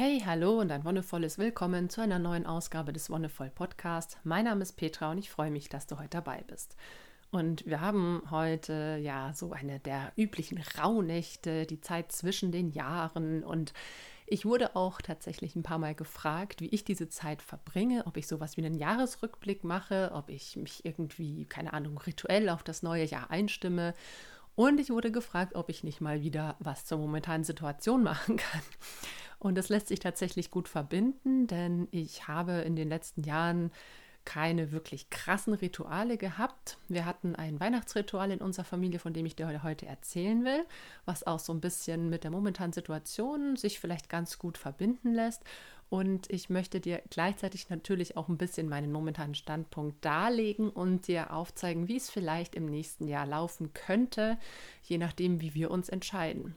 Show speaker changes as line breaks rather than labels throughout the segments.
Hey, hallo und ein wundervolles Willkommen zu einer neuen Ausgabe des Wonnevoll Podcast. Mein Name ist Petra und ich freue mich, dass du heute dabei bist. Und wir haben heute ja so eine der üblichen Rauhnächte, die Zeit zwischen den Jahren und ich wurde auch tatsächlich ein paar Mal gefragt, wie ich diese Zeit verbringe, ob ich sowas wie einen Jahresrückblick mache, ob ich mich irgendwie, keine Ahnung, rituell auf das neue Jahr einstimme. Und ich wurde gefragt, ob ich nicht mal wieder was zur momentanen Situation machen kann. Und das lässt sich tatsächlich gut verbinden, denn ich habe in den letzten Jahren keine wirklich krassen Rituale gehabt. Wir hatten ein Weihnachtsritual in unserer Familie, von dem ich dir heute erzählen will, was auch so ein bisschen mit der momentanen Situation sich vielleicht ganz gut verbinden lässt. Und ich möchte dir gleichzeitig natürlich auch ein bisschen meinen momentanen Standpunkt darlegen und dir aufzeigen, wie es vielleicht im nächsten Jahr laufen könnte, je nachdem, wie wir uns entscheiden.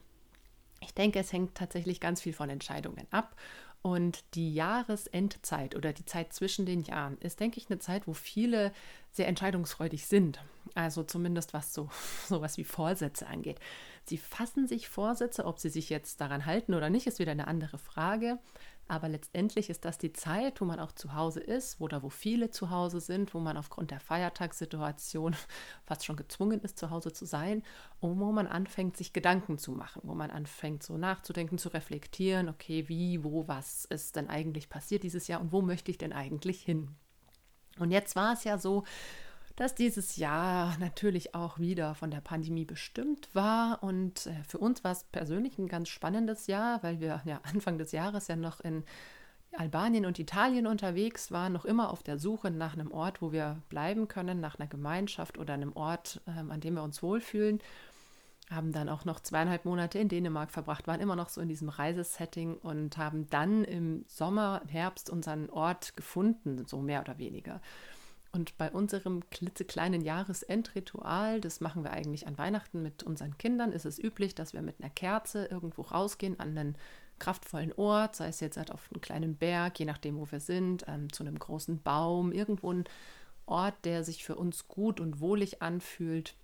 Ich denke, es hängt tatsächlich ganz viel von Entscheidungen ab. Und die Jahresendzeit oder die Zeit zwischen den Jahren ist, denke ich, eine Zeit, wo viele sehr entscheidungsfreudig sind. Also zumindest was so sowas wie Vorsätze angeht. Sie fassen sich Vorsätze, ob sie sich jetzt daran halten oder nicht, ist wieder eine andere Frage. Aber letztendlich ist das die Zeit, wo man auch zu Hause ist oder wo viele zu Hause sind, wo man aufgrund der Feiertagssituation fast schon gezwungen ist, zu Hause zu sein und wo man anfängt, sich Gedanken zu machen, wo man anfängt, so nachzudenken, zu reflektieren, okay, wie, wo, was ist denn eigentlich passiert dieses Jahr und wo möchte ich denn eigentlich hin? Und jetzt war es ja so, dass dieses Jahr natürlich auch wieder von der Pandemie bestimmt war. Und äh, für uns war es persönlich ein ganz spannendes Jahr, weil wir ja Anfang des Jahres ja noch in Albanien und Italien unterwegs waren, noch immer auf der Suche nach einem Ort, wo wir bleiben können, nach einer Gemeinschaft oder einem Ort, ähm, an dem wir uns wohlfühlen. Haben dann auch noch zweieinhalb Monate in Dänemark verbracht, waren immer noch so in diesem Reisesetting und haben dann im Sommer, Herbst unseren Ort gefunden, so mehr oder weniger. Und bei unserem klitzekleinen Jahresendritual, das machen wir eigentlich an Weihnachten mit unseren Kindern, ist es üblich, dass wir mit einer Kerze irgendwo rausgehen an einen kraftvollen Ort, sei es jetzt halt auf einen kleinen Berg, je nachdem, wo wir sind, ähm, zu einem großen Baum, irgendwo ein Ort, der sich für uns gut und wohlig anfühlt,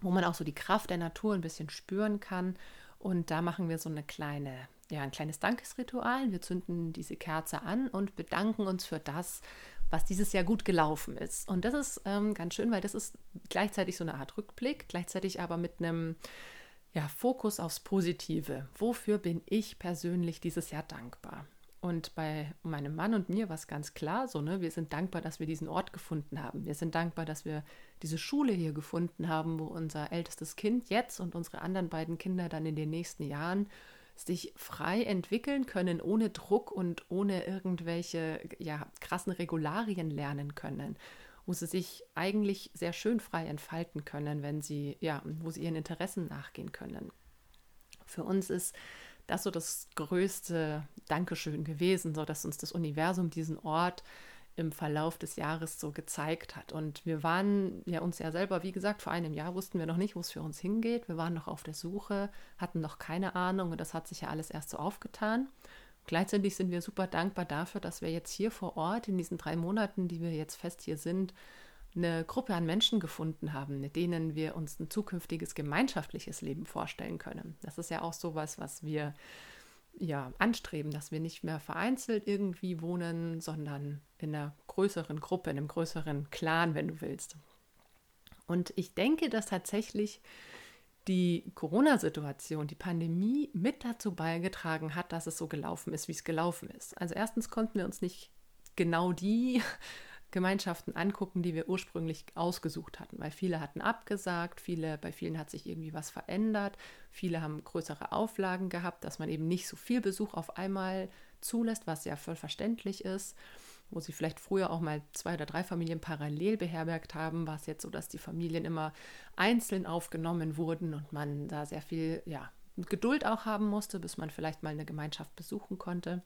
wo man auch so die Kraft der Natur ein bisschen spüren kann. Und da machen wir so eine kleine, ja, ein kleines Dankesritual. Wir zünden diese Kerze an und bedanken uns für das, was dieses Jahr gut gelaufen ist. Und das ist ähm, ganz schön, weil das ist gleichzeitig so eine Art Rückblick, gleichzeitig aber mit einem ja, Fokus aufs Positive. Wofür bin ich persönlich dieses Jahr dankbar? Und bei meinem Mann und mir war es ganz klar so, ne, wir sind dankbar, dass wir diesen Ort gefunden haben. Wir sind dankbar, dass wir diese Schule hier gefunden haben, wo unser ältestes Kind jetzt und unsere anderen beiden Kinder dann in den nächsten Jahren sich frei entwickeln können, ohne Druck und ohne irgendwelche ja, krassen Regularien lernen können, wo sie sich eigentlich sehr schön frei entfalten können, wenn sie, ja, wo sie ihren Interessen nachgehen können. Für uns ist das so das größte Dankeschön gewesen, so dass uns das Universum diesen Ort im Verlauf des Jahres so gezeigt hat. Und wir waren ja uns ja selber, wie gesagt, vor einem Jahr wussten wir noch nicht, wo es für uns hingeht. Wir waren noch auf der Suche, hatten noch keine Ahnung und das hat sich ja alles erst so aufgetan. Gleichzeitig sind wir super dankbar dafür, dass wir jetzt hier vor Ort in diesen drei Monaten, die wir jetzt fest hier sind, eine Gruppe an Menschen gefunden haben, mit denen wir uns ein zukünftiges gemeinschaftliches Leben vorstellen können. Das ist ja auch sowas, was wir ja, anstreben, dass wir nicht mehr vereinzelt irgendwie wohnen, sondern in einer größeren Gruppe, in einem größeren Clan, wenn du willst. Und ich denke, dass tatsächlich die Corona-Situation, die Pandemie mit dazu beigetragen hat, dass es so gelaufen ist, wie es gelaufen ist. Also erstens konnten wir uns nicht genau die Gemeinschaften angucken, die wir ursprünglich ausgesucht hatten, weil viele hatten abgesagt, viele, bei vielen hat sich irgendwie was verändert, viele haben größere Auflagen gehabt, dass man eben nicht so viel Besuch auf einmal zulässt, was ja voll verständlich ist. Wo sie vielleicht früher auch mal zwei oder drei Familien parallel beherbergt haben, war es jetzt so, dass die Familien immer einzeln aufgenommen wurden und man da sehr viel ja, Geduld auch haben musste, bis man vielleicht mal eine Gemeinschaft besuchen konnte.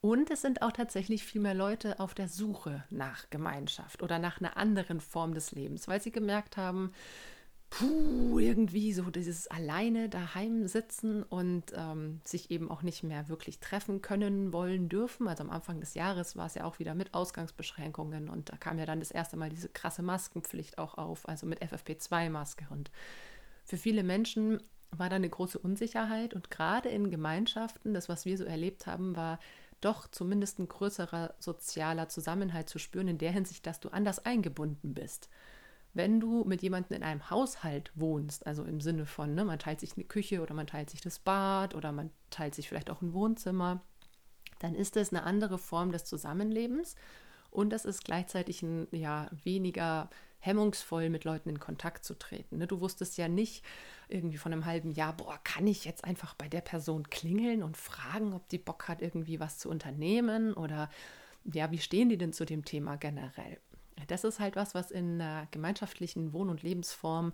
Und es sind auch tatsächlich viel mehr Leute auf der Suche nach Gemeinschaft oder nach einer anderen Form des Lebens, weil sie gemerkt haben, puh, irgendwie so dieses alleine daheim sitzen und ähm, sich eben auch nicht mehr wirklich treffen können, wollen, dürfen. Also am Anfang des Jahres war es ja auch wieder mit Ausgangsbeschränkungen und da kam ja dann das erste Mal diese krasse Maskenpflicht auch auf, also mit FFP2-Maske. Und für viele Menschen war da eine große Unsicherheit und gerade in Gemeinschaften, das, was wir so erlebt haben, war doch zumindest ein größerer sozialer Zusammenhalt zu spüren, in der Hinsicht, dass du anders eingebunden bist. Wenn du mit jemandem in einem Haushalt wohnst, also im Sinne von, ne, man teilt sich eine Küche oder man teilt sich das Bad oder man teilt sich vielleicht auch ein Wohnzimmer, dann ist es eine andere Form des Zusammenlebens und das ist gleichzeitig ein ja weniger hemmungsvoll mit Leuten in Kontakt zu treten. Ne? Du wusstest ja nicht irgendwie von einem halben Jahr, boah, kann ich jetzt einfach bei der Person klingeln und fragen, ob die Bock hat, irgendwie was zu unternehmen oder ja, wie stehen die denn zu dem Thema generell? Das ist halt was, was in einer gemeinschaftlichen Wohn- und Lebensform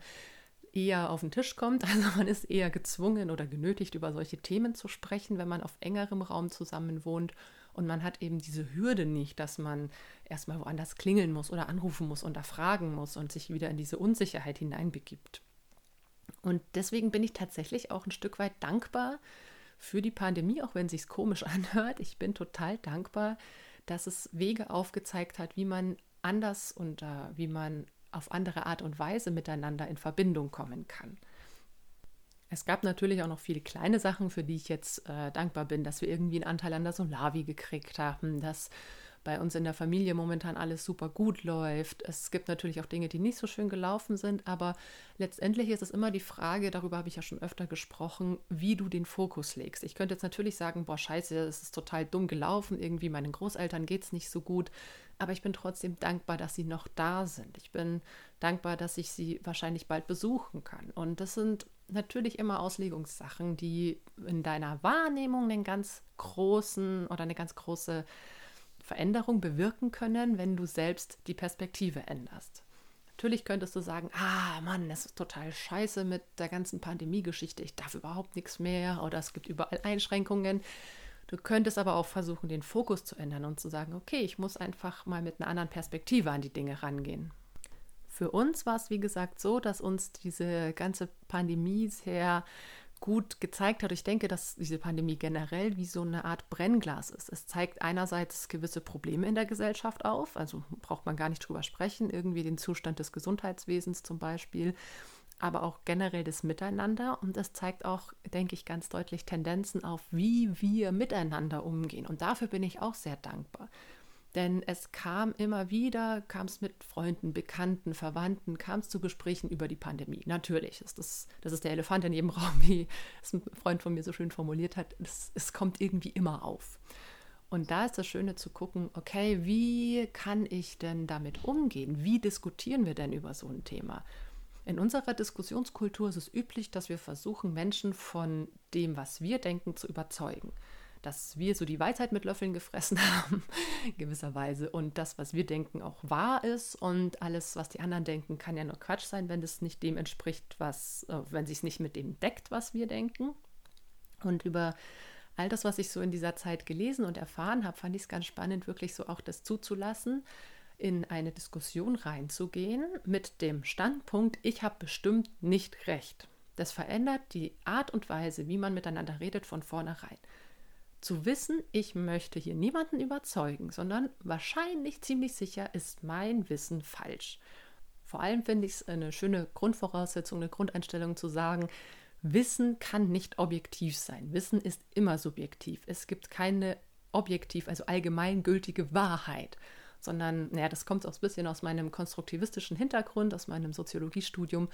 eher auf den Tisch kommt. Also man ist eher gezwungen oder genötigt, über solche Themen zu sprechen, wenn man auf engerem Raum zusammen wohnt. Und man hat eben diese Hürde nicht, dass man erstmal woanders klingeln muss oder anrufen muss und da fragen muss und sich wieder in diese Unsicherheit hineinbegibt. Und deswegen bin ich tatsächlich auch ein Stück weit dankbar für die Pandemie, auch wenn es sich komisch anhört. Ich bin total dankbar, dass es Wege aufgezeigt hat, wie man anders und äh, wie man auf andere Art und Weise miteinander in Verbindung kommen kann. Es gab natürlich auch noch viele kleine Sachen, für die ich jetzt äh, dankbar bin, dass wir irgendwie einen Anteil an der Solavi gekriegt haben, dass bei uns in der Familie momentan alles super gut läuft. Es gibt natürlich auch Dinge, die nicht so schön gelaufen sind, aber letztendlich ist es immer die Frage, darüber habe ich ja schon öfter gesprochen, wie du den Fokus legst. Ich könnte jetzt natürlich sagen, boah, scheiße, es ist total dumm gelaufen, irgendwie meinen Großeltern geht es nicht so gut, aber ich bin trotzdem dankbar, dass sie noch da sind. Ich bin dankbar, dass ich sie wahrscheinlich bald besuchen kann. Und das sind natürlich immer Auslegungssachen, die in deiner Wahrnehmung einen ganz großen oder eine ganz große Veränderung bewirken können, wenn du selbst die Perspektive änderst. Natürlich könntest du sagen, ah Mann, das ist total scheiße mit der ganzen Pandemie-Geschichte, ich darf überhaupt nichts mehr oder es gibt überall Einschränkungen. Du könntest aber auch versuchen, den Fokus zu ändern und zu sagen, okay, ich muss einfach mal mit einer anderen Perspektive an die Dinge rangehen. Für uns war es, wie gesagt, so, dass uns diese ganze Pandemie sehr gut gezeigt hat. Ich denke, dass diese Pandemie generell wie so eine Art Brennglas ist. Es zeigt einerseits gewisse Probleme in der Gesellschaft auf, also braucht man gar nicht drüber sprechen, irgendwie den Zustand des Gesundheitswesens zum Beispiel, aber auch generell das Miteinander. Und es zeigt auch, denke ich, ganz deutlich Tendenzen auf, wie wir miteinander umgehen. Und dafür bin ich auch sehr dankbar. Denn es kam immer wieder, kam es mit Freunden, Bekannten, Verwandten, kam es zu Gesprächen über die Pandemie. Natürlich, ist das, das ist der Elefant in jedem Raum, wie es ein Freund von mir so schön formuliert hat. Es, es kommt irgendwie immer auf. Und da ist das Schöne zu gucken, okay, wie kann ich denn damit umgehen? Wie diskutieren wir denn über so ein Thema? In unserer Diskussionskultur ist es üblich, dass wir versuchen, Menschen von dem, was wir denken, zu überzeugen dass wir so die Weisheit mit Löffeln gefressen haben, gewisserweise, und das, was wir denken, auch wahr ist und alles, was die anderen denken, kann ja nur Quatsch sein, wenn es nicht dem entspricht, was, äh, wenn sich nicht mit dem deckt, was wir denken. Und über all das, was ich so in dieser Zeit gelesen und erfahren habe, fand ich es ganz spannend, wirklich so auch das zuzulassen, in eine Diskussion reinzugehen mit dem Standpunkt, ich habe bestimmt nicht recht. Das verändert die Art und Weise, wie man miteinander redet, von vornherein zu wissen, ich möchte hier niemanden überzeugen, sondern wahrscheinlich ziemlich sicher ist mein Wissen falsch. Vor allem finde ich es eine schöne Grundvoraussetzung, eine Grundeinstellung zu sagen, Wissen kann nicht objektiv sein. Wissen ist immer subjektiv. Es gibt keine objektiv, also allgemeingültige Wahrheit, sondern, naja, das kommt auch ein bisschen aus meinem konstruktivistischen Hintergrund, aus meinem Soziologiestudium.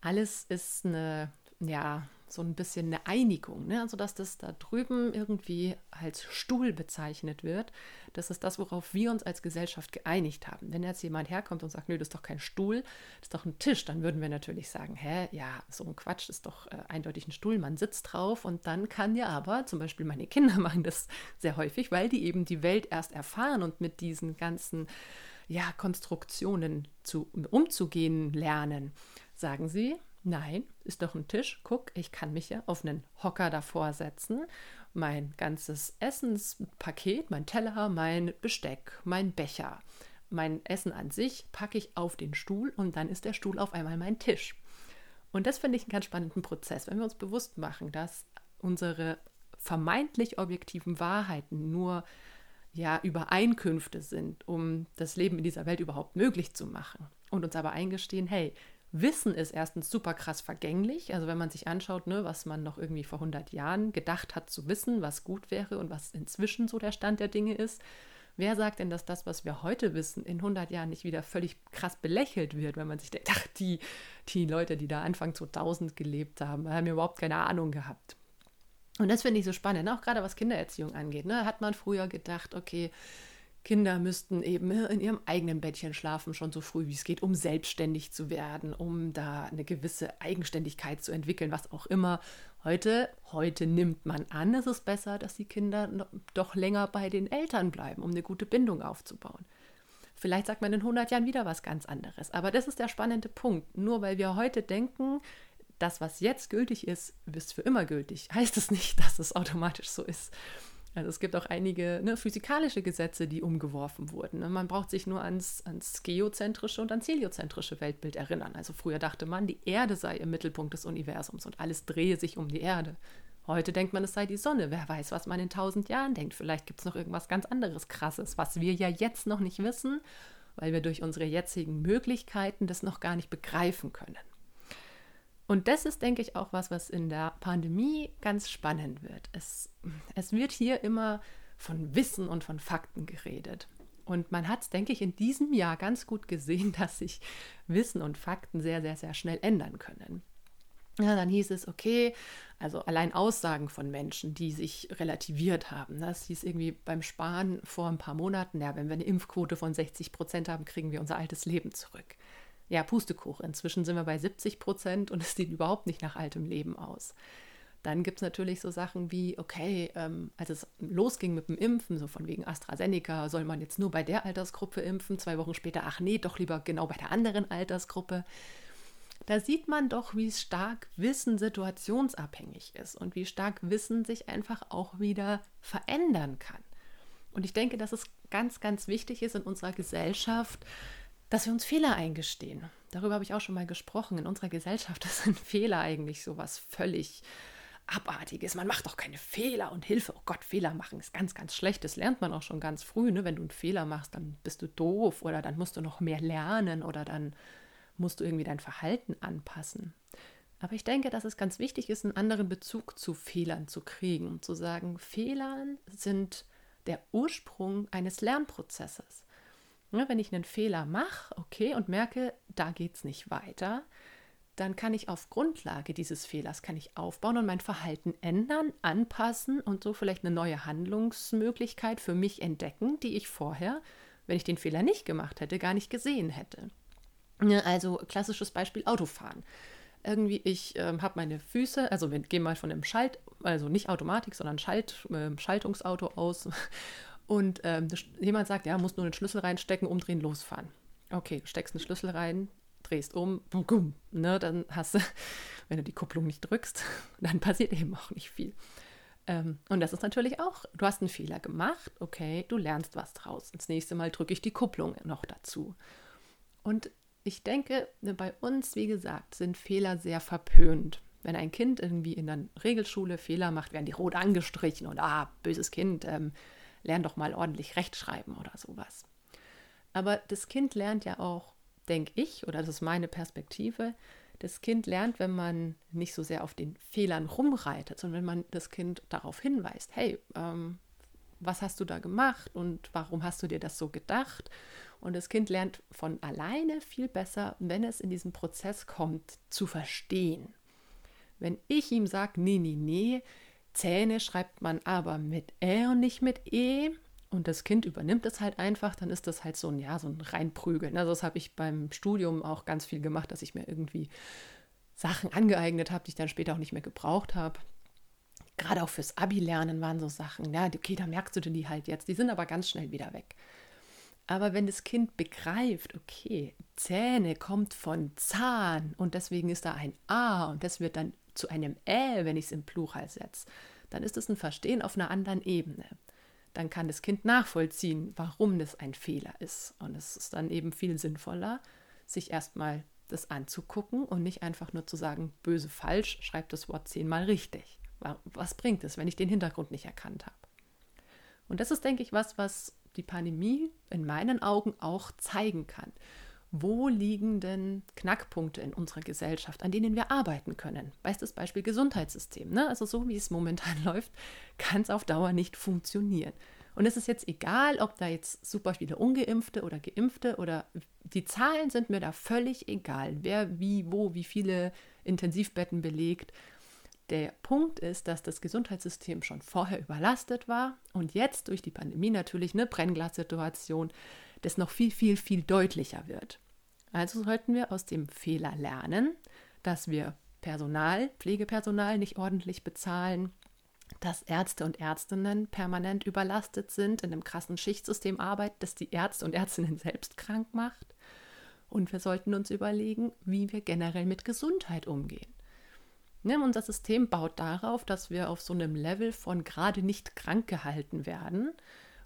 Alles ist eine, ja, so ein bisschen eine Einigung, ne? also dass das da drüben irgendwie als Stuhl bezeichnet wird. Das ist das, worauf wir uns als Gesellschaft geeinigt haben. Wenn jetzt jemand herkommt und sagt, nö, das ist doch kein Stuhl, das ist doch ein Tisch, dann würden wir natürlich sagen, hä, ja, so ein Quatsch, das ist doch äh, eindeutig ein Stuhl, man sitzt drauf und dann kann ja aber, zum Beispiel meine Kinder machen das sehr häufig, weil die eben die Welt erst erfahren und mit diesen ganzen ja, Konstruktionen zu, umzugehen lernen, sagen sie, Nein, ist doch ein Tisch. Guck, ich kann mich ja auf einen Hocker davor setzen. Mein ganzes Essenspaket, mein Teller, mein Besteck, mein Becher, mein Essen an sich packe ich auf den Stuhl und dann ist der Stuhl auf einmal mein Tisch. Und das finde ich einen ganz spannenden Prozess, wenn wir uns bewusst machen, dass unsere vermeintlich objektiven Wahrheiten nur ja Übereinkünfte sind, um das Leben in dieser Welt überhaupt möglich zu machen. Und uns aber eingestehen, hey, Wissen ist erstens super krass vergänglich. Also wenn man sich anschaut, ne, was man noch irgendwie vor 100 Jahren gedacht hat zu wissen, was gut wäre und was inzwischen so der Stand der Dinge ist. Wer sagt denn, dass das, was wir heute wissen, in 100 Jahren nicht wieder völlig krass belächelt wird, wenn man sich denkt, ach, die, die Leute, die da Anfang 2000 gelebt haben, haben überhaupt keine Ahnung gehabt. Und das finde ich so spannend, auch gerade was Kindererziehung angeht. Ne? Hat man früher gedacht, okay, Kinder müssten eben in ihrem eigenen Bettchen schlafen, schon so früh wie es geht, um selbstständig zu werden, um da eine gewisse Eigenständigkeit zu entwickeln, was auch immer. Heute, heute nimmt man an, es ist besser, dass die Kinder doch länger bei den Eltern bleiben, um eine gute Bindung aufzubauen. Vielleicht sagt man in 100 Jahren wieder was ganz anderes. Aber das ist der spannende Punkt. Nur weil wir heute denken, das, was jetzt gültig ist, ist für immer gültig, heißt es nicht, dass es automatisch so ist. Also es gibt auch einige ne, physikalische Gesetze, die umgeworfen wurden. Ne? Man braucht sich nur ans, ans geozentrische und ans heliozentrische Weltbild erinnern. Also früher dachte man, die Erde sei im Mittelpunkt des Universums und alles drehe sich um die Erde. Heute denkt man, es sei die Sonne. Wer weiß, was man in tausend Jahren denkt. Vielleicht gibt es noch irgendwas ganz anderes Krasses, was wir ja jetzt noch nicht wissen, weil wir durch unsere jetzigen Möglichkeiten das noch gar nicht begreifen können. Und das ist, denke ich, auch was, was in der Pandemie ganz spannend wird. Es, es wird hier immer von Wissen und von Fakten geredet. Und man hat es, denke ich, in diesem Jahr ganz gut gesehen, dass sich Wissen und Fakten sehr, sehr, sehr schnell ändern können. Ja, dann hieß es, okay, also allein Aussagen von Menschen, die sich relativiert haben. Das hieß irgendwie beim Sparen vor ein paar Monaten, ja, wenn wir eine Impfquote von 60 Prozent haben, kriegen wir unser altes Leben zurück ja, Pustekuchen. Inzwischen sind wir bei 70 Prozent und es sieht überhaupt nicht nach altem Leben aus. Dann gibt es natürlich so Sachen wie, okay, ähm, als es losging mit dem Impfen, so von wegen AstraZeneca, soll man jetzt nur bei der Altersgruppe impfen, zwei Wochen später, ach nee, doch lieber genau bei der anderen Altersgruppe. Da sieht man doch, wie stark Wissen situationsabhängig ist und wie stark Wissen sich einfach auch wieder verändern kann. Und ich denke, dass es ganz, ganz wichtig ist in unserer Gesellschaft, dass wir uns Fehler eingestehen. Darüber habe ich auch schon mal gesprochen. In unserer Gesellschaft sind Fehler eigentlich so was völlig Abartiges. Man macht doch keine Fehler und Hilfe. Oh Gott, Fehler machen ist ganz, ganz schlecht. Das lernt man auch schon ganz früh. Ne? Wenn du einen Fehler machst, dann bist du doof oder dann musst du noch mehr lernen oder dann musst du irgendwie dein Verhalten anpassen. Aber ich denke, dass es ganz wichtig ist, einen anderen Bezug zu Fehlern zu kriegen und zu sagen, Fehlern sind der Ursprung eines Lernprozesses. Ne, wenn ich einen Fehler mache, okay, und merke, da geht es nicht weiter, dann kann ich auf Grundlage dieses Fehlers kann ich aufbauen und mein Verhalten ändern, anpassen und so vielleicht eine neue Handlungsmöglichkeit für mich entdecken, die ich vorher, wenn ich den Fehler nicht gemacht hätte, gar nicht gesehen hätte. Also klassisches Beispiel Autofahren. Irgendwie, ich äh, habe meine Füße, also wir gehen mal von einem Schalt, also nicht Automatik, sondern Schalt, äh, Schaltungsauto aus und ähm, jemand sagt, ja, musst nur den Schlüssel reinstecken, umdrehen, losfahren. Okay, steckst einen Schlüssel rein, drehst um, bum, ne, dann hast du, wenn du die Kupplung nicht drückst, dann passiert eben auch nicht viel. Ähm, und das ist natürlich auch, du hast einen Fehler gemacht, okay, du lernst was draus. Das nächste Mal drücke ich die Kupplung noch dazu. Und ich denke, ne, bei uns, wie gesagt, sind Fehler sehr verpönt. Wenn ein Kind irgendwie in der Regelschule Fehler macht, werden die rot angestrichen und ah, böses Kind, ähm, lern doch mal ordentlich Rechtschreiben oder sowas. Aber das Kind lernt ja auch, denke ich, oder das ist meine Perspektive, das Kind lernt, wenn man nicht so sehr auf den Fehlern rumreitet, sondern wenn man das Kind darauf hinweist, hey, ähm, was hast du da gemacht und warum hast du dir das so gedacht? Und das Kind lernt von alleine viel besser, wenn es in diesen Prozess kommt, zu verstehen. Wenn ich ihm sage, nee, nee, nee, Zähne schreibt man aber mit Ä und nicht mit E. Und das Kind übernimmt es halt einfach, dann ist das halt so ein, ja, so ein Reinprügeln. Also das habe ich beim Studium auch ganz viel gemacht, dass ich mir irgendwie Sachen angeeignet habe, die ich dann später auch nicht mehr gebraucht habe. Gerade auch fürs Abi-Lernen waren so Sachen, ja, okay, da merkst du denn die halt jetzt. Die sind aber ganz schnell wieder weg. Aber wenn das Kind begreift, okay, Zähne kommt von Zahn und deswegen ist da ein A und das wird dann zu einem Ä, wenn ich es im Plural setze, dann ist es ein Verstehen auf einer anderen Ebene. Dann kann das Kind nachvollziehen, warum das ein Fehler ist. Und es ist dann eben viel sinnvoller, sich erstmal das anzugucken und nicht einfach nur zu sagen, böse falsch, schreibt das Wort zehnmal richtig. Was bringt es, wenn ich den Hintergrund nicht erkannt habe? Und das ist, denke ich, was, was die Pandemie in meinen Augen auch zeigen kann wo liegen denn Knackpunkte in unserer Gesellschaft, an denen wir arbeiten können? Bestes Beispiel Gesundheitssystem. Ne? Also so wie es momentan läuft, kann es auf Dauer nicht funktionieren. Und es ist jetzt egal, ob da jetzt super viele ungeimpfte oder geimpfte oder die Zahlen sind mir da völlig egal, wer wie, wo, wie viele Intensivbetten belegt. Der Punkt ist, dass das Gesundheitssystem schon vorher überlastet war und jetzt durch die Pandemie natürlich eine Brennglassituation das noch viel, viel, viel deutlicher wird. Also sollten wir aus dem Fehler lernen, dass wir Personal, Pflegepersonal nicht ordentlich bezahlen, dass Ärzte und Ärztinnen permanent überlastet sind, in einem krassen Schichtsystem arbeiten, das die Ärzte und Ärztinnen selbst krank macht. Und wir sollten uns überlegen, wie wir generell mit Gesundheit umgehen. Ne, unser System baut darauf, dass wir auf so einem Level von gerade nicht krank gehalten werden.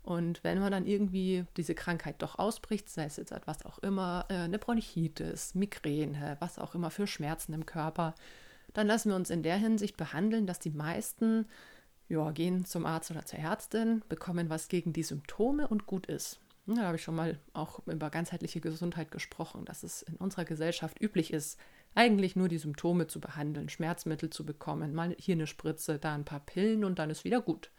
Und wenn man dann irgendwie diese Krankheit doch ausbricht, sei es jetzt etwas auch immer, äh, eine Bronchitis, Migräne, was auch immer für Schmerzen im Körper, dann lassen wir uns in der Hinsicht behandeln, dass die meisten ja, gehen zum Arzt oder zur Ärztin, bekommen was gegen die Symptome und gut ist. Da habe ich schon mal auch über ganzheitliche Gesundheit gesprochen, dass es in unserer Gesellschaft üblich ist, eigentlich nur die Symptome zu behandeln, Schmerzmittel zu bekommen, mal hier eine Spritze, da ein paar Pillen und dann ist wieder gut.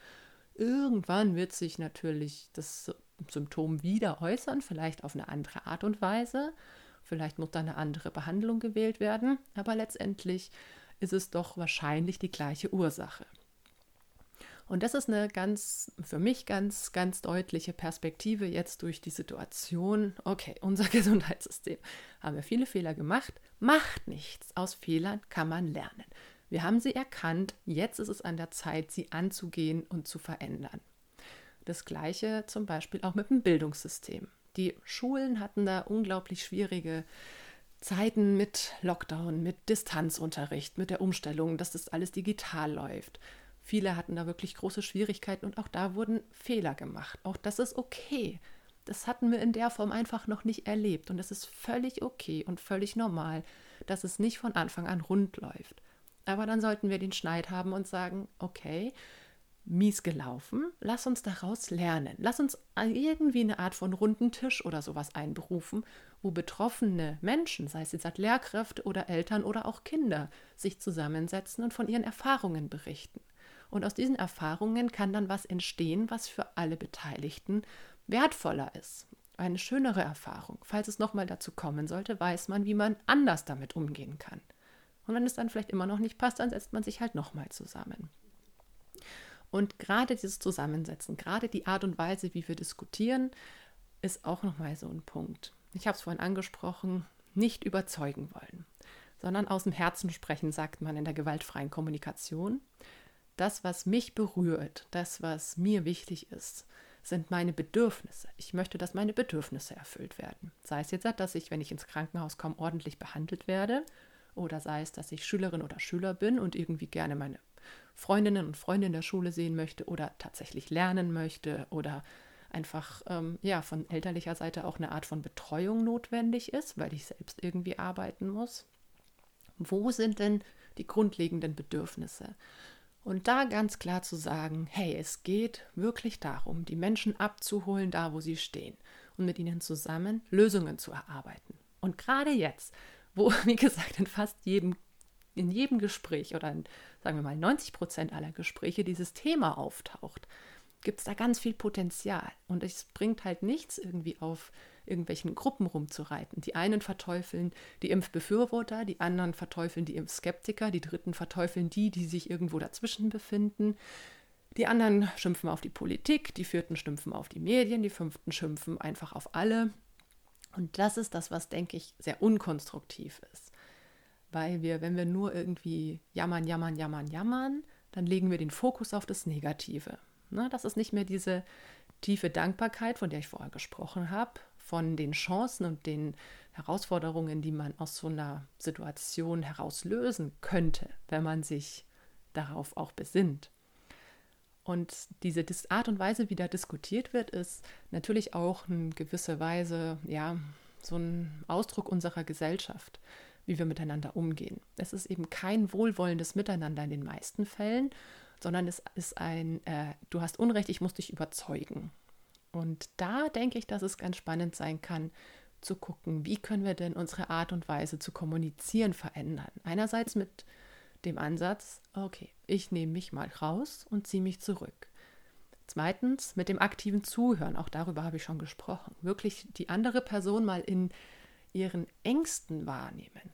Irgendwann wird sich natürlich das Symptom wieder äußern, vielleicht auf eine andere Art und Weise. Vielleicht muss da eine andere Behandlung gewählt werden, aber letztendlich ist es doch wahrscheinlich die gleiche Ursache. Und das ist eine ganz, für mich ganz, ganz deutliche Perspektive jetzt durch die Situation. Okay, unser Gesundheitssystem. Haben wir viele Fehler gemacht? Macht nichts. Aus Fehlern kann man lernen. Wir haben sie erkannt. Jetzt ist es an der Zeit, sie anzugehen und zu verändern. Das Gleiche zum Beispiel auch mit dem Bildungssystem. Die Schulen hatten da unglaublich schwierige Zeiten mit Lockdown, mit Distanzunterricht, mit der Umstellung, dass das alles digital läuft. Viele hatten da wirklich große Schwierigkeiten und auch da wurden Fehler gemacht. Auch das ist okay. Das hatten wir in der Form einfach noch nicht erlebt und es ist völlig okay und völlig normal, dass es nicht von Anfang an rund läuft. Aber dann sollten wir den Schneid haben und sagen, okay, mies gelaufen, lass uns daraus lernen. Lass uns irgendwie eine Art von runden Tisch oder sowas einberufen, wo betroffene Menschen, sei es jetzt Lehrkräfte oder Eltern oder auch Kinder, sich zusammensetzen und von ihren Erfahrungen berichten. Und aus diesen Erfahrungen kann dann was entstehen, was für alle Beteiligten wertvoller ist. Eine schönere Erfahrung. Falls es nochmal dazu kommen sollte, weiß man, wie man anders damit umgehen kann. Und wenn es dann vielleicht immer noch nicht passt, dann setzt man sich halt nochmal zusammen. Und gerade dieses Zusammensetzen, gerade die Art und Weise, wie wir diskutieren, ist auch nochmal so ein Punkt. Ich habe es vorhin angesprochen, nicht überzeugen wollen, sondern aus dem Herzen sprechen, sagt man in der gewaltfreien Kommunikation das, was mich berührt, das, was mir wichtig ist, sind meine Bedürfnisse. Ich möchte, dass meine Bedürfnisse erfüllt werden. Sei es jetzt, dass ich, wenn ich ins Krankenhaus komme, ordentlich behandelt werde, oder sei es, dass ich Schülerin oder Schüler bin und irgendwie gerne meine Freundinnen und Freunde in der Schule sehen möchte oder tatsächlich lernen möchte oder einfach ähm, ja von elterlicher Seite auch eine Art von Betreuung notwendig ist, weil ich selbst irgendwie arbeiten muss. Wo sind denn die grundlegenden Bedürfnisse? Und da ganz klar zu sagen, hey, es geht wirklich darum, die Menschen abzuholen, da wo sie stehen und mit ihnen zusammen Lösungen zu erarbeiten. Und gerade jetzt, wo, wie gesagt, in fast jedem, in jedem Gespräch oder in, sagen wir mal, 90 Prozent aller Gespräche dieses Thema auftaucht, gibt es da ganz viel Potenzial. Und es bringt halt nichts irgendwie auf irgendwelchen Gruppen rumzureiten. Die einen verteufeln die Impfbefürworter, die anderen verteufeln die Impfskeptiker, die dritten verteufeln die, die sich irgendwo dazwischen befinden. Die anderen schimpfen auf die Politik, die vierten schimpfen auf die Medien, die fünften schimpfen einfach auf alle. Und das ist das, was, denke ich, sehr unkonstruktiv ist. Weil wir, wenn wir nur irgendwie jammern, jammern, jammern, jammern, dann legen wir den Fokus auf das Negative. Ne, das ist nicht mehr diese tiefe Dankbarkeit, von der ich vorher gesprochen habe, von den Chancen und den Herausforderungen, die man aus so einer Situation heraus lösen könnte, wenn man sich darauf auch besinnt. Und diese Art und Weise, wie da diskutiert wird, ist natürlich auch in gewisser Weise, ja, so ein Ausdruck unserer Gesellschaft, wie wir miteinander umgehen. Es ist eben kein wohlwollendes Miteinander in den meisten Fällen, sondern es ist ein, äh, du hast Unrecht, ich muss dich überzeugen. Und da denke ich, dass es ganz spannend sein kann, zu gucken, wie können wir denn unsere Art und Weise zu kommunizieren verändern. Einerseits mit dem Ansatz, okay, ich nehme mich mal raus und ziehe mich zurück. Zweitens mit dem aktiven Zuhören, auch darüber habe ich schon gesprochen, wirklich die andere Person mal in ihren Ängsten wahrnehmen.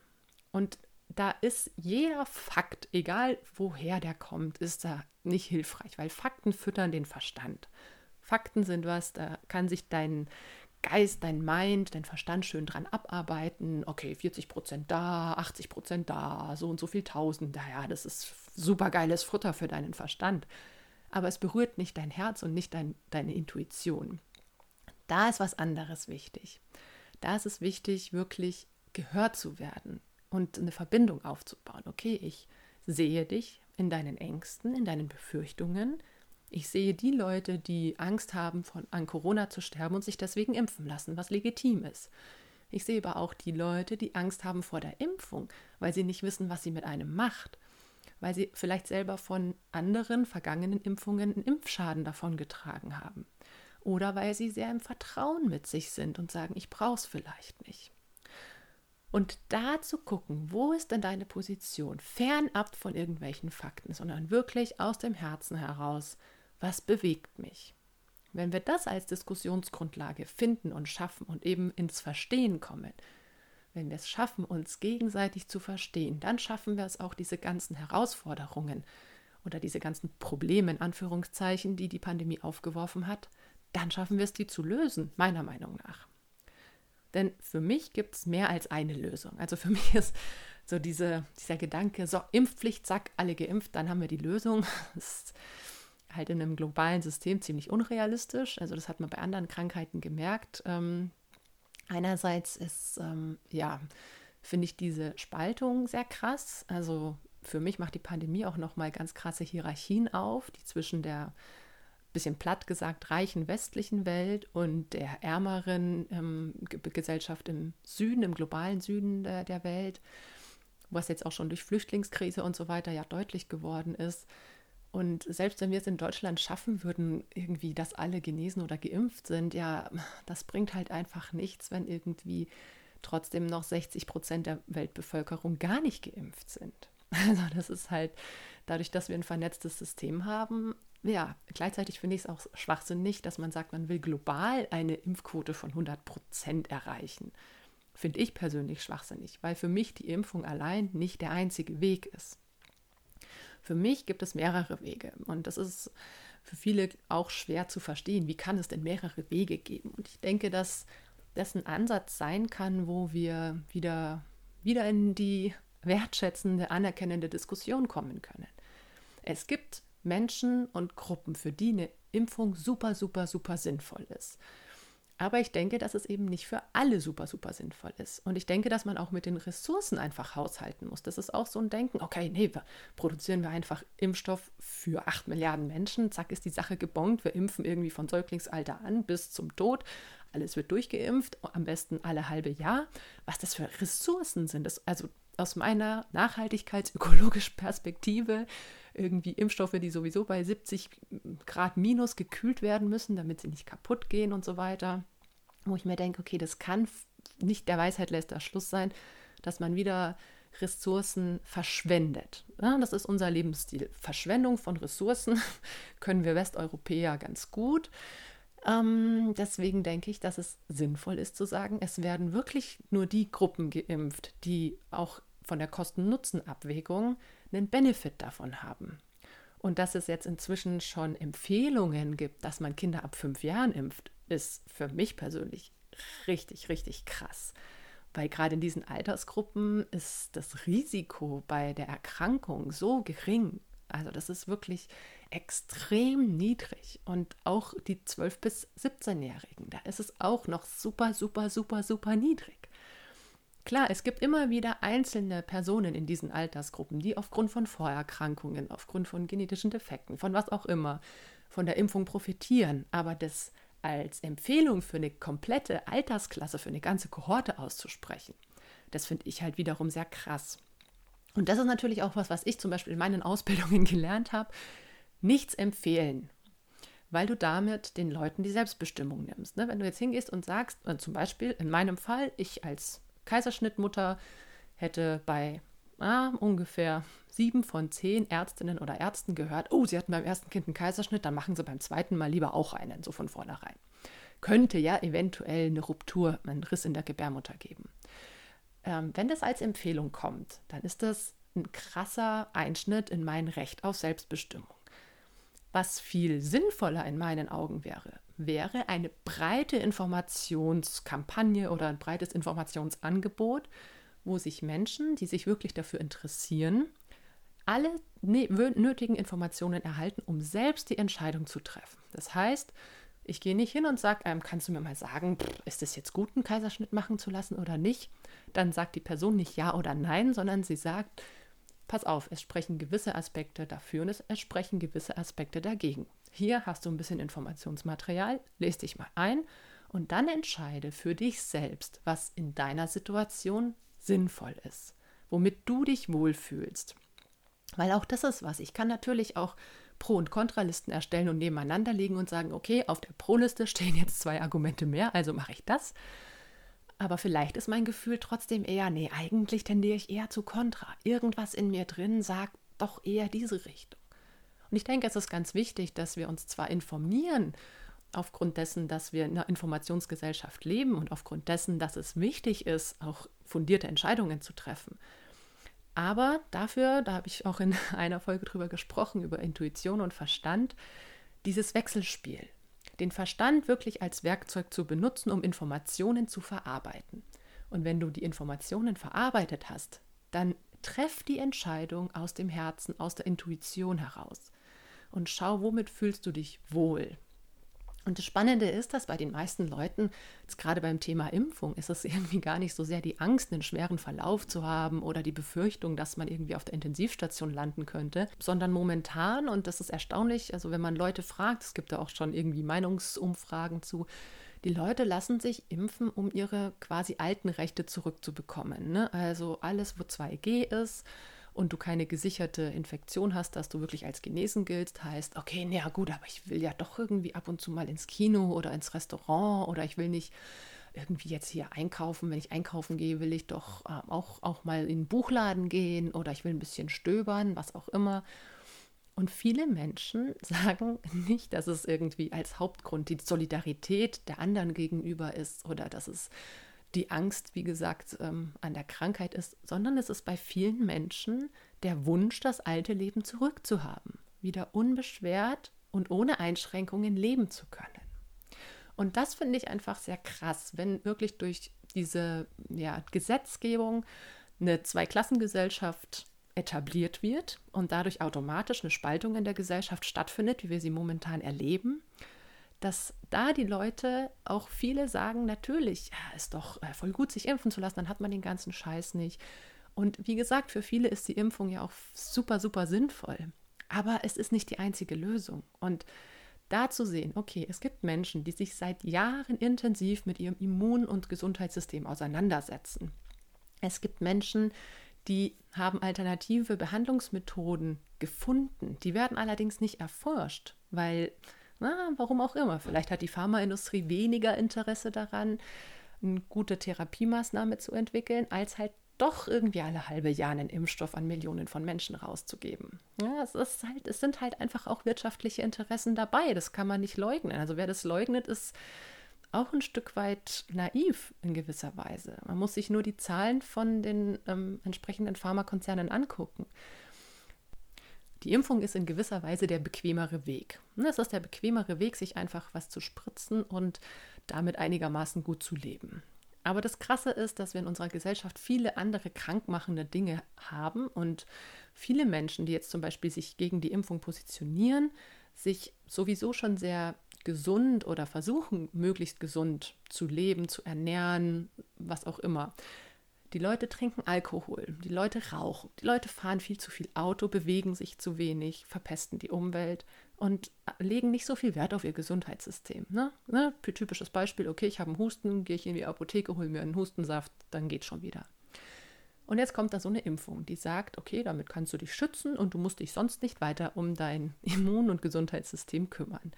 Und da ist jeder Fakt, egal woher der kommt, ist da nicht hilfreich, weil Fakten füttern den Verstand. Fakten sind was, da kann sich dein Geist, dein Mind, dein Verstand schön dran abarbeiten. Okay, 40 Prozent da, 80 Prozent da, so und so viel Tausend. Naja, das ist super geiles Futter für deinen Verstand. Aber es berührt nicht dein Herz und nicht dein, deine Intuition. Da ist was anderes wichtig. Da ist es wichtig, wirklich gehört zu werden und eine Verbindung aufzubauen. Okay, ich sehe dich in deinen Ängsten, in deinen Befürchtungen. Ich sehe die Leute, die Angst haben, von, an Corona zu sterben und sich deswegen impfen lassen, was legitim ist. Ich sehe aber auch die Leute, die Angst haben vor der Impfung, weil sie nicht wissen, was sie mit einem macht, weil sie vielleicht selber von anderen vergangenen Impfungen einen Impfschaden davongetragen haben oder weil sie sehr im Vertrauen mit sich sind und sagen, ich brauche es vielleicht nicht. Und da zu gucken, wo ist denn deine Position, fernab von irgendwelchen Fakten, sondern wirklich aus dem Herzen heraus, was bewegt mich. Wenn wir das als Diskussionsgrundlage finden und schaffen und eben ins Verstehen kommen, wenn wir es schaffen, uns gegenseitig zu verstehen, dann schaffen wir es auch, diese ganzen Herausforderungen oder diese ganzen Probleme in Anführungszeichen, die die Pandemie aufgeworfen hat, dann schaffen wir es, die zu lösen, meiner Meinung nach. Denn für mich gibt es mehr als eine Lösung. Also für mich ist so diese, dieser Gedanke, so Impfpflicht, zack, alle geimpft, dann haben wir die Lösung. Das ist halt in einem globalen System ziemlich unrealistisch. Also das hat man bei anderen Krankheiten gemerkt. Ähm, einerseits ist, ähm, ja, finde ich diese Spaltung sehr krass. Also für mich macht die Pandemie auch nochmal ganz krasse Hierarchien auf, die zwischen der bisschen platt gesagt, reichen westlichen Welt und der ärmeren ähm, Gesellschaft im Süden, im globalen Süden der, der Welt, was jetzt auch schon durch Flüchtlingskrise und so weiter ja deutlich geworden ist. Und selbst wenn wir es in Deutschland schaffen würden, irgendwie, dass alle genesen oder geimpft sind, ja, das bringt halt einfach nichts, wenn irgendwie trotzdem noch 60 Prozent der Weltbevölkerung gar nicht geimpft sind. Also das ist halt dadurch, dass wir ein vernetztes System haben, ja, gleichzeitig finde ich es auch schwachsinnig, dass man sagt, man will global eine Impfquote von 100 Prozent erreichen. Finde ich persönlich schwachsinnig, weil für mich die Impfung allein nicht der einzige Weg ist. Für mich gibt es mehrere Wege und das ist für viele auch schwer zu verstehen. Wie kann es denn mehrere Wege geben? Und ich denke, dass das ein Ansatz sein kann, wo wir wieder, wieder in die wertschätzende, anerkennende Diskussion kommen können. Es gibt Menschen und Gruppen, für die eine Impfung super, super, super sinnvoll ist. Aber ich denke, dass es eben nicht für alle super, super sinnvoll ist. Und ich denke, dass man auch mit den Ressourcen einfach haushalten muss. Das ist auch so ein Denken, okay, nee, wir produzieren wir einfach Impfstoff für 8 Milliarden Menschen, zack ist die Sache gebongt, wir impfen irgendwie von Säuglingsalter an bis zum Tod. Alles wird durchgeimpft, am besten alle halbe Jahr. Was das für Ressourcen sind, das, also aus meiner nachhaltigkeitsökologischen Perspektive irgendwie Impfstoffe, die sowieso bei 70 Grad minus gekühlt werden müssen, damit sie nicht kaputt gehen und so weiter. Wo ich mir denke, okay, das kann nicht der Weisheit letzter Schluss sein, dass man wieder Ressourcen verschwendet. Ja, das ist unser Lebensstil. Verschwendung von Ressourcen können wir Westeuropäer ganz gut. Ähm, deswegen denke ich, dass es sinnvoll ist zu sagen, es werden wirklich nur die Gruppen geimpft, die auch von der Kosten-Nutzen-Abwägung einen Benefit davon haben. Und dass es jetzt inzwischen schon Empfehlungen gibt, dass man Kinder ab fünf Jahren impft, ist für mich persönlich richtig, richtig krass. Weil gerade in diesen Altersgruppen ist das Risiko bei der Erkrankung so gering. Also das ist wirklich extrem niedrig. Und auch die 12- bis 17-Jährigen, da ist es auch noch super, super, super, super niedrig. Klar, es gibt immer wieder einzelne Personen in diesen Altersgruppen, die aufgrund von Vorerkrankungen, aufgrund von genetischen Defekten, von was auch immer, von der Impfung profitieren. Aber das als Empfehlung für eine komplette Altersklasse, für eine ganze Kohorte auszusprechen, das finde ich halt wiederum sehr krass. Und das ist natürlich auch was, was ich zum Beispiel in meinen Ausbildungen gelernt habe. Nichts empfehlen. weil du damit den Leuten die Selbstbestimmung nimmst. Ne? Wenn du jetzt hingehst und sagst, äh, zum Beispiel in meinem Fall, ich als Kaiserschnittmutter hätte bei ah, ungefähr sieben von zehn Ärztinnen oder Ärzten gehört, oh, sie hatten beim ersten Kind einen Kaiserschnitt, dann machen sie beim zweiten Mal lieber auch einen, so von vornherein. Könnte ja eventuell eine Ruptur, einen Riss in der Gebärmutter geben. Ähm, wenn das als Empfehlung kommt, dann ist das ein krasser Einschnitt in mein Recht auf Selbstbestimmung. Was viel sinnvoller in meinen Augen wäre, wäre eine breite Informationskampagne oder ein breites Informationsangebot, wo sich Menschen, die sich wirklich dafür interessieren, alle ne-, nötigen Informationen erhalten, um selbst die Entscheidung zu treffen. Das heißt, ich gehe nicht hin und sage, ähm, kannst du mir mal sagen, ist es jetzt gut, einen Kaiserschnitt machen zu lassen oder nicht? Dann sagt die Person nicht ja oder nein, sondern sie sagt, pass auf, es sprechen gewisse Aspekte dafür und es sprechen gewisse Aspekte dagegen. Hier hast du ein bisschen Informationsmaterial, lese dich mal ein und dann entscheide für dich selbst, was in deiner Situation sinnvoll ist, womit du dich wohlfühlst. Weil auch das ist was. Ich kann natürlich auch Pro- und Kontralisten erstellen und nebeneinander legen und sagen, okay, auf der Pro-Liste stehen jetzt zwei Argumente mehr, also mache ich das. Aber vielleicht ist mein Gefühl trotzdem eher, nee, eigentlich tendiere ich eher zu Kontra. Irgendwas in mir drin sagt doch eher diese Richtung. Und ich denke, es ist ganz wichtig, dass wir uns zwar informieren aufgrund dessen, dass wir in einer Informationsgesellschaft leben und aufgrund dessen, dass es wichtig ist, auch fundierte Entscheidungen zu treffen. Aber dafür, da habe ich auch in einer Folge drüber gesprochen, über Intuition und Verstand, dieses Wechselspiel. Den Verstand wirklich als Werkzeug zu benutzen, um Informationen zu verarbeiten. Und wenn du die Informationen verarbeitet hast, dann treff die Entscheidung aus dem Herzen, aus der Intuition heraus. Und schau, womit fühlst du dich wohl. Und das Spannende ist, dass bei den meisten Leuten, jetzt gerade beim Thema Impfung, ist es irgendwie gar nicht so sehr die Angst, einen schweren Verlauf zu haben oder die Befürchtung, dass man irgendwie auf der Intensivstation landen könnte, sondern momentan, und das ist erstaunlich, also wenn man Leute fragt, es gibt da auch schon irgendwie Meinungsumfragen zu, die Leute lassen sich impfen, um ihre quasi alten Rechte zurückzubekommen. Ne? Also alles, wo 2G ist, und du keine gesicherte Infektion hast, dass du wirklich als genesen giltst, heißt, okay, naja gut, aber ich will ja doch irgendwie ab und zu mal ins Kino oder ins Restaurant oder ich will nicht irgendwie jetzt hier einkaufen. Wenn ich einkaufen gehe, will ich doch äh, auch, auch mal in den Buchladen gehen oder ich will ein bisschen stöbern, was auch immer. Und viele Menschen sagen nicht, dass es irgendwie als Hauptgrund die Solidarität der anderen gegenüber ist oder dass es die Angst, wie gesagt, ähm, an der Krankheit ist, sondern es ist bei vielen Menschen der Wunsch, das alte Leben zurückzuhaben, wieder unbeschwert und ohne Einschränkungen leben zu können. Und das finde ich einfach sehr krass, wenn wirklich durch diese ja, Gesetzgebung eine Zweiklassengesellschaft etabliert wird und dadurch automatisch eine Spaltung in der Gesellschaft stattfindet, wie wir sie momentan erleben dass da die Leute auch viele sagen, natürlich, ja, ist doch äh, voll gut, sich impfen zu lassen, dann hat man den ganzen Scheiß nicht. Und wie gesagt, für viele ist die Impfung ja auch super, super sinnvoll. Aber es ist nicht die einzige Lösung. Und da zu sehen, okay, es gibt Menschen, die sich seit Jahren intensiv mit ihrem Immun- und Gesundheitssystem auseinandersetzen. Es gibt Menschen, die haben alternative Behandlungsmethoden gefunden. Die werden allerdings nicht erforscht, weil na, warum auch immer. Vielleicht hat die Pharmaindustrie weniger Interesse daran, eine gute Therapiemaßnahme zu entwickeln, als halt doch irgendwie alle halbe Jahr einen Impfstoff an Millionen von Menschen rauszugeben. Ja, es, ist halt, es sind halt einfach auch wirtschaftliche Interessen dabei. Das kann man nicht leugnen. Also wer das leugnet, ist auch ein Stück weit naiv in gewisser Weise. Man muss sich nur die Zahlen von den ähm, entsprechenden Pharmakonzernen angucken. Die Impfung ist in gewisser Weise der bequemere Weg. Es ist der bequemere Weg, sich einfach was zu spritzen und damit einigermaßen gut zu leben. Aber das Krasse ist, dass wir in unserer Gesellschaft viele andere krankmachende Dinge haben und viele Menschen, die jetzt zum Beispiel sich gegen die Impfung positionieren, sich sowieso schon sehr gesund oder versuchen, möglichst gesund zu leben, zu ernähren, was auch immer. Die Leute trinken Alkohol, die Leute rauchen, die Leute fahren viel zu viel Auto, bewegen sich zu wenig, verpesten die Umwelt und legen nicht so viel Wert auf ihr Gesundheitssystem. Ne? Ne? Typisches Beispiel, okay, ich habe einen Husten, gehe ich in die Apotheke, hole mir einen Hustensaft, dann geht schon wieder. Und jetzt kommt da so eine Impfung, die sagt, okay, damit kannst du dich schützen und du musst dich sonst nicht weiter um dein Immun- und Gesundheitssystem kümmern.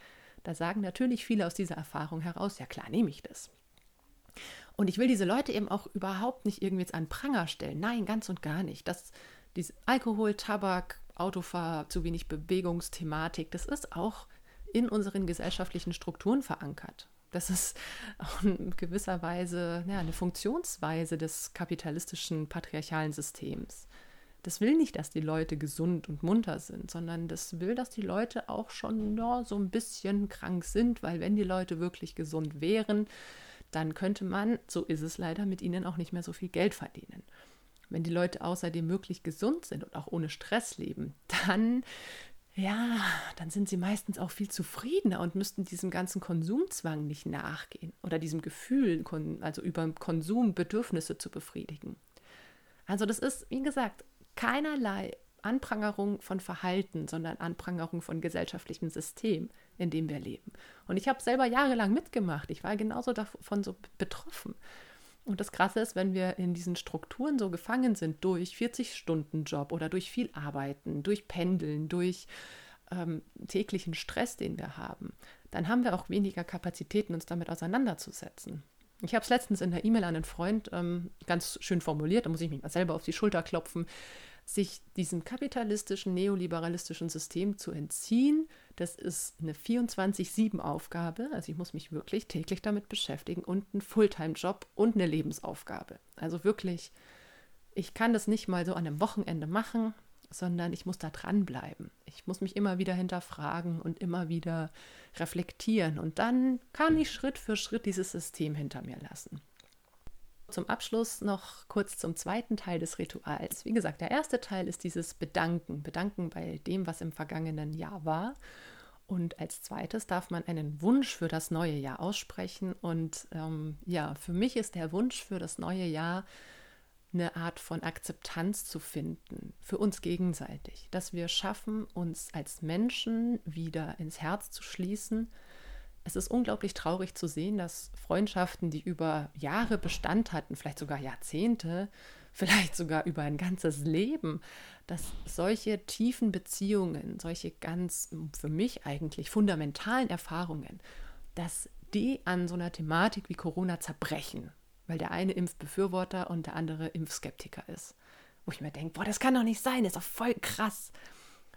Da sagen natürlich viele aus dieser Erfahrung heraus, ja klar, nehme ich das. Und ich will diese Leute eben auch überhaupt nicht irgendwie jetzt an Pranger stellen. Nein, ganz und gar nicht. Das, diese Alkohol, Tabak, Autofahr, zu wenig Bewegungsthematik, das ist auch in unseren gesellschaftlichen Strukturen verankert. Das ist auch in gewisser Weise ja, eine Funktionsweise des kapitalistischen patriarchalen Systems. Das will nicht, dass die Leute gesund und munter sind, sondern das will, dass die Leute auch schon ja, so ein bisschen krank sind, weil wenn die Leute wirklich gesund wären, dann könnte man, so ist es leider, mit ihnen auch nicht mehr so viel Geld verdienen. Wenn die Leute außerdem wirklich gesund sind und auch ohne Stress leben, dann ja, dann sind sie meistens auch viel zufriedener und müssten diesem ganzen Konsumzwang nicht nachgehen oder diesem Gefühl, also über Konsum Bedürfnisse zu befriedigen. Also das ist, wie gesagt, keinerlei Anprangerung von Verhalten, sondern Anprangerung von gesellschaftlichem System, in dem wir leben. Und ich habe selber jahrelang mitgemacht. Ich war genauso davon so betroffen. Und das Krasse ist, wenn wir in diesen Strukturen so gefangen sind durch 40-Stunden-Job oder durch viel Arbeiten, durch Pendeln, durch ähm, täglichen Stress, den wir haben, dann haben wir auch weniger Kapazitäten, uns damit auseinanderzusetzen. Ich habe es letztens in der E-Mail an einen Freund ähm, ganz schön formuliert, da muss ich mich mal selber auf die Schulter klopfen sich diesem kapitalistischen, neoliberalistischen System zu entziehen, das ist eine 24-7-Aufgabe. Also ich muss mich wirklich täglich damit beschäftigen und ein Fulltime-Job und eine Lebensaufgabe. Also wirklich, ich kann das nicht mal so an einem Wochenende machen, sondern ich muss da dranbleiben. Ich muss mich immer wieder hinterfragen und immer wieder reflektieren. Und dann kann ich Schritt für Schritt dieses System hinter mir lassen. Zum Abschluss noch kurz zum zweiten Teil des Rituals. Wie gesagt, der erste Teil ist dieses Bedanken. Bedanken bei dem, was im vergangenen Jahr war. Und als zweites darf man einen Wunsch für das neue Jahr aussprechen. Und ähm, ja, für mich ist der Wunsch für das neue Jahr eine Art von Akzeptanz zu finden, für uns gegenseitig, dass wir schaffen, uns als Menschen wieder ins Herz zu schließen es ist unglaublich traurig zu sehen, dass Freundschaften, die über Jahre Bestand hatten, vielleicht sogar Jahrzehnte, vielleicht sogar über ein ganzes Leben, dass solche tiefen Beziehungen, solche ganz für mich eigentlich fundamentalen Erfahrungen, dass die an so einer Thematik wie Corona zerbrechen, weil der eine Impfbefürworter und der andere Impfskeptiker ist. Wo ich mir denke, boah, das kann doch nicht sein, das ist doch voll krass.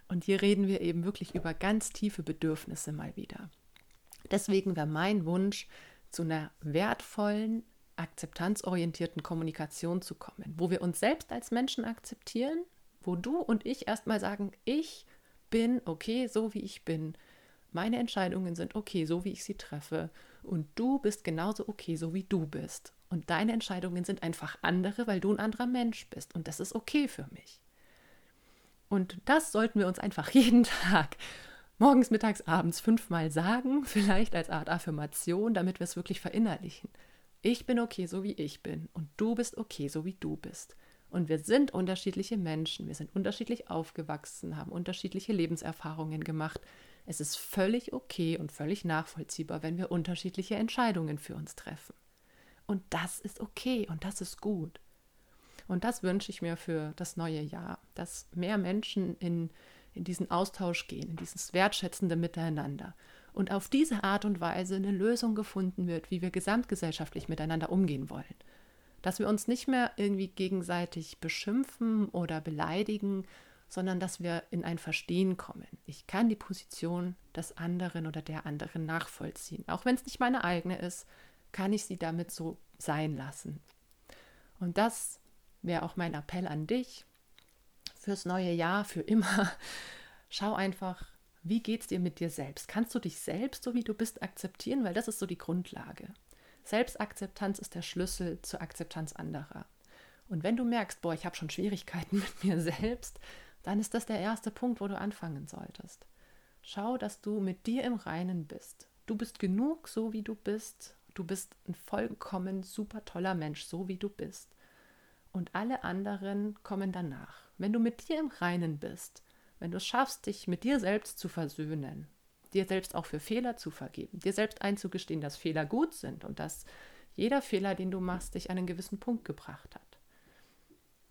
Und hier reden wir eben wirklich über ganz tiefe Bedürfnisse mal wieder. Deswegen wäre mein Wunsch, zu einer wertvollen, akzeptanzorientierten Kommunikation zu kommen, wo wir uns selbst als Menschen akzeptieren, wo du und ich erstmal sagen, ich bin okay, so wie ich bin. Meine Entscheidungen sind okay, so wie ich sie treffe. Und du bist genauso okay, so wie du bist. Und deine Entscheidungen sind einfach andere, weil du ein anderer Mensch bist. Und das ist okay für mich. Und das sollten wir uns einfach jeden Tag morgens, mittags, abends fünfmal sagen, vielleicht als Art Affirmation, damit wir es wirklich verinnerlichen. Ich bin okay, so wie ich bin und du bist okay, so wie du bist. Und wir sind unterschiedliche Menschen, wir sind unterschiedlich aufgewachsen, haben unterschiedliche Lebenserfahrungen gemacht. Es ist völlig okay und völlig nachvollziehbar, wenn wir unterschiedliche Entscheidungen für uns treffen. Und das ist okay und das ist gut. Und das wünsche ich mir für das neue Jahr, dass mehr Menschen in in diesen Austausch gehen, in dieses wertschätzende Miteinander. Und auf diese Art und Weise eine Lösung gefunden wird, wie wir gesamtgesellschaftlich miteinander umgehen wollen. Dass wir uns nicht mehr irgendwie gegenseitig beschimpfen oder beleidigen, sondern dass wir in ein Verstehen kommen. Ich kann die Position des anderen oder der anderen nachvollziehen. Auch wenn es nicht meine eigene ist, kann ich sie damit so sein lassen. Und das wäre auch mein Appell an dich, fürs neue Jahr, für immer. Schau einfach, wie geht es dir mit dir selbst? Kannst du dich selbst, so wie du bist, akzeptieren? Weil das ist so die Grundlage. Selbstakzeptanz ist der Schlüssel zur Akzeptanz anderer. Und wenn du merkst, boah, ich habe schon Schwierigkeiten mit mir selbst, dann ist das der erste Punkt, wo du anfangen solltest. Schau, dass du mit dir im Reinen bist. Du bist genug, so wie du bist. Du bist ein vollkommen super toller Mensch, so wie du bist. Und alle anderen kommen danach. Wenn du mit dir im Reinen bist, wenn du es schaffst, dich mit dir selbst zu versöhnen, dir selbst auch für Fehler zu vergeben, dir selbst einzugestehen, dass Fehler gut sind und dass jeder Fehler, den du machst, dich an einen gewissen Punkt gebracht hat.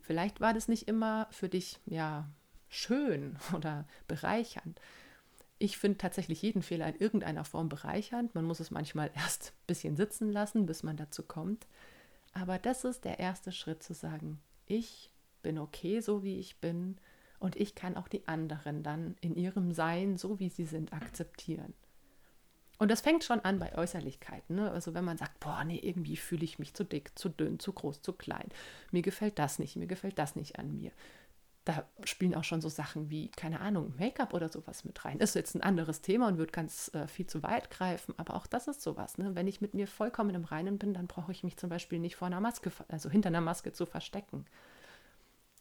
Vielleicht war das nicht immer für dich ja schön oder bereichernd. Ich finde tatsächlich jeden Fehler in irgendeiner Form bereichernd. Man muss es manchmal erst ein bisschen sitzen lassen, bis man dazu kommt. Aber das ist der erste Schritt zu sagen, ich bin okay, so wie ich bin. Und ich kann auch die anderen dann in ihrem Sein, so wie sie sind, akzeptieren. Und das fängt schon an bei Äußerlichkeiten. Ne? Also wenn man sagt, boah, nee, irgendwie fühle ich mich zu dick, zu dünn, zu groß, zu klein. Mir gefällt das nicht, mir gefällt das nicht an mir. Da spielen auch schon so Sachen wie, keine Ahnung, Make-up oder sowas mit rein. Ist jetzt ein anderes Thema und wird ganz äh, viel zu weit greifen, aber auch das ist sowas. Ne? Wenn ich mit mir vollkommen im Reinen bin, dann brauche ich mich zum Beispiel nicht vor einer Maske, also hinter einer Maske zu verstecken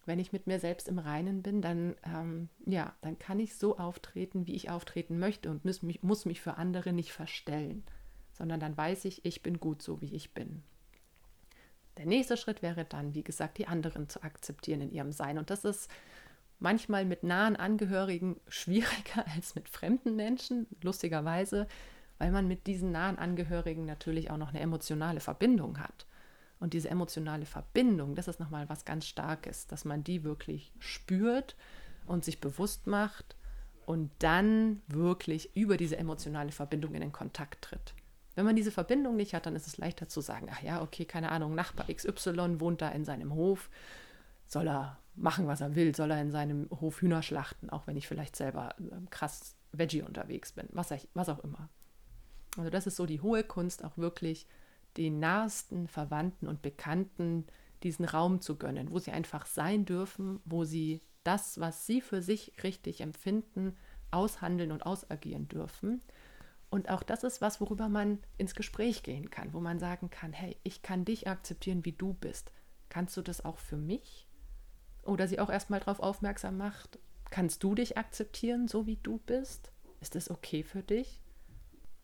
wenn ich mit mir selbst im Reinen bin, dann, ähm, ja, dann kann ich so auftreten, wie ich auftreten möchte und muss mich, muss mich für andere nicht verstellen, sondern dann weiß ich, ich bin gut so, wie ich bin. Der nächste Schritt wäre dann, wie gesagt, die anderen zu akzeptieren in ihrem Sein. Und das ist manchmal mit nahen Angehörigen schwieriger als mit fremden Menschen, lustigerweise, weil man mit diesen nahen Angehörigen natürlich auch noch eine emotionale Verbindung hat. Und diese emotionale Verbindung, das ist nochmal was ganz Starkes, dass man die wirklich spürt und sich bewusst macht und dann wirklich über diese emotionale Verbindung in den Kontakt tritt. Wenn man diese Verbindung nicht hat, dann ist es leichter zu sagen, ach ja, okay, keine Ahnung, Nachbar XY wohnt da in seinem Hof, soll er machen, was er will, soll er in seinem Hof Hühner schlachten, auch wenn ich vielleicht selber ähm, krass Veggie unterwegs bin, was, was auch immer. Also das ist so die hohe Kunst, auch wirklich den nahesten Verwandten und Bekannten diesen Raum zu gönnen, wo sie einfach sein dürfen, wo sie das, was sie für sich richtig empfinden, aushandeln und ausagieren dürfen. Und auch das ist was, worüber man ins Gespräch gehen kann, wo man sagen kann, hey, ich kann dich akzeptieren, wie du bist. Kannst du das auch für mich? Oder sie auch erstmal darauf aufmerksam macht, kannst du dich akzeptieren, so wie du bist? Ist das okay für dich?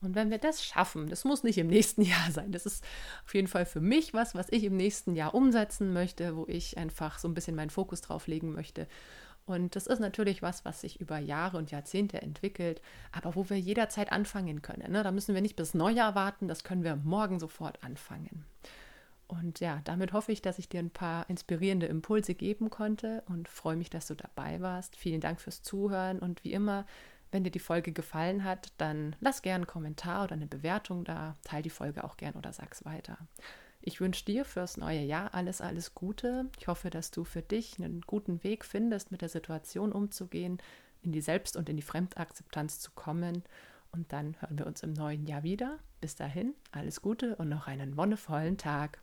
Und wenn wir das schaffen, das muss nicht im nächsten Jahr sein, das ist auf jeden Fall für mich was, was ich im nächsten Jahr umsetzen möchte, wo ich einfach so ein bisschen meinen Fokus drauf legen möchte. Und das ist natürlich was, was sich über Jahre und Jahrzehnte entwickelt, aber wo wir jederzeit anfangen können. Ne? Da müssen wir nicht bis Neujahr warten, das können wir morgen sofort anfangen. Und ja, damit hoffe ich, dass ich dir ein paar inspirierende Impulse geben konnte und freue mich, dass du dabei warst. Vielen Dank fürs Zuhören und wie immer, wenn dir die Folge gefallen hat, dann lass gerne einen Kommentar oder eine Bewertung da, teil die Folge auch gern oder sag's weiter. Ich wünsche dir fürs neue Jahr alles, alles Gute. Ich hoffe, dass du für dich einen guten Weg findest, mit der Situation umzugehen, in die Selbst- und in die Fremdakzeptanz zu kommen. Und dann hören wir uns im neuen Jahr wieder. Bis dahin, alles Gute und noch einen wonnevollen Tag.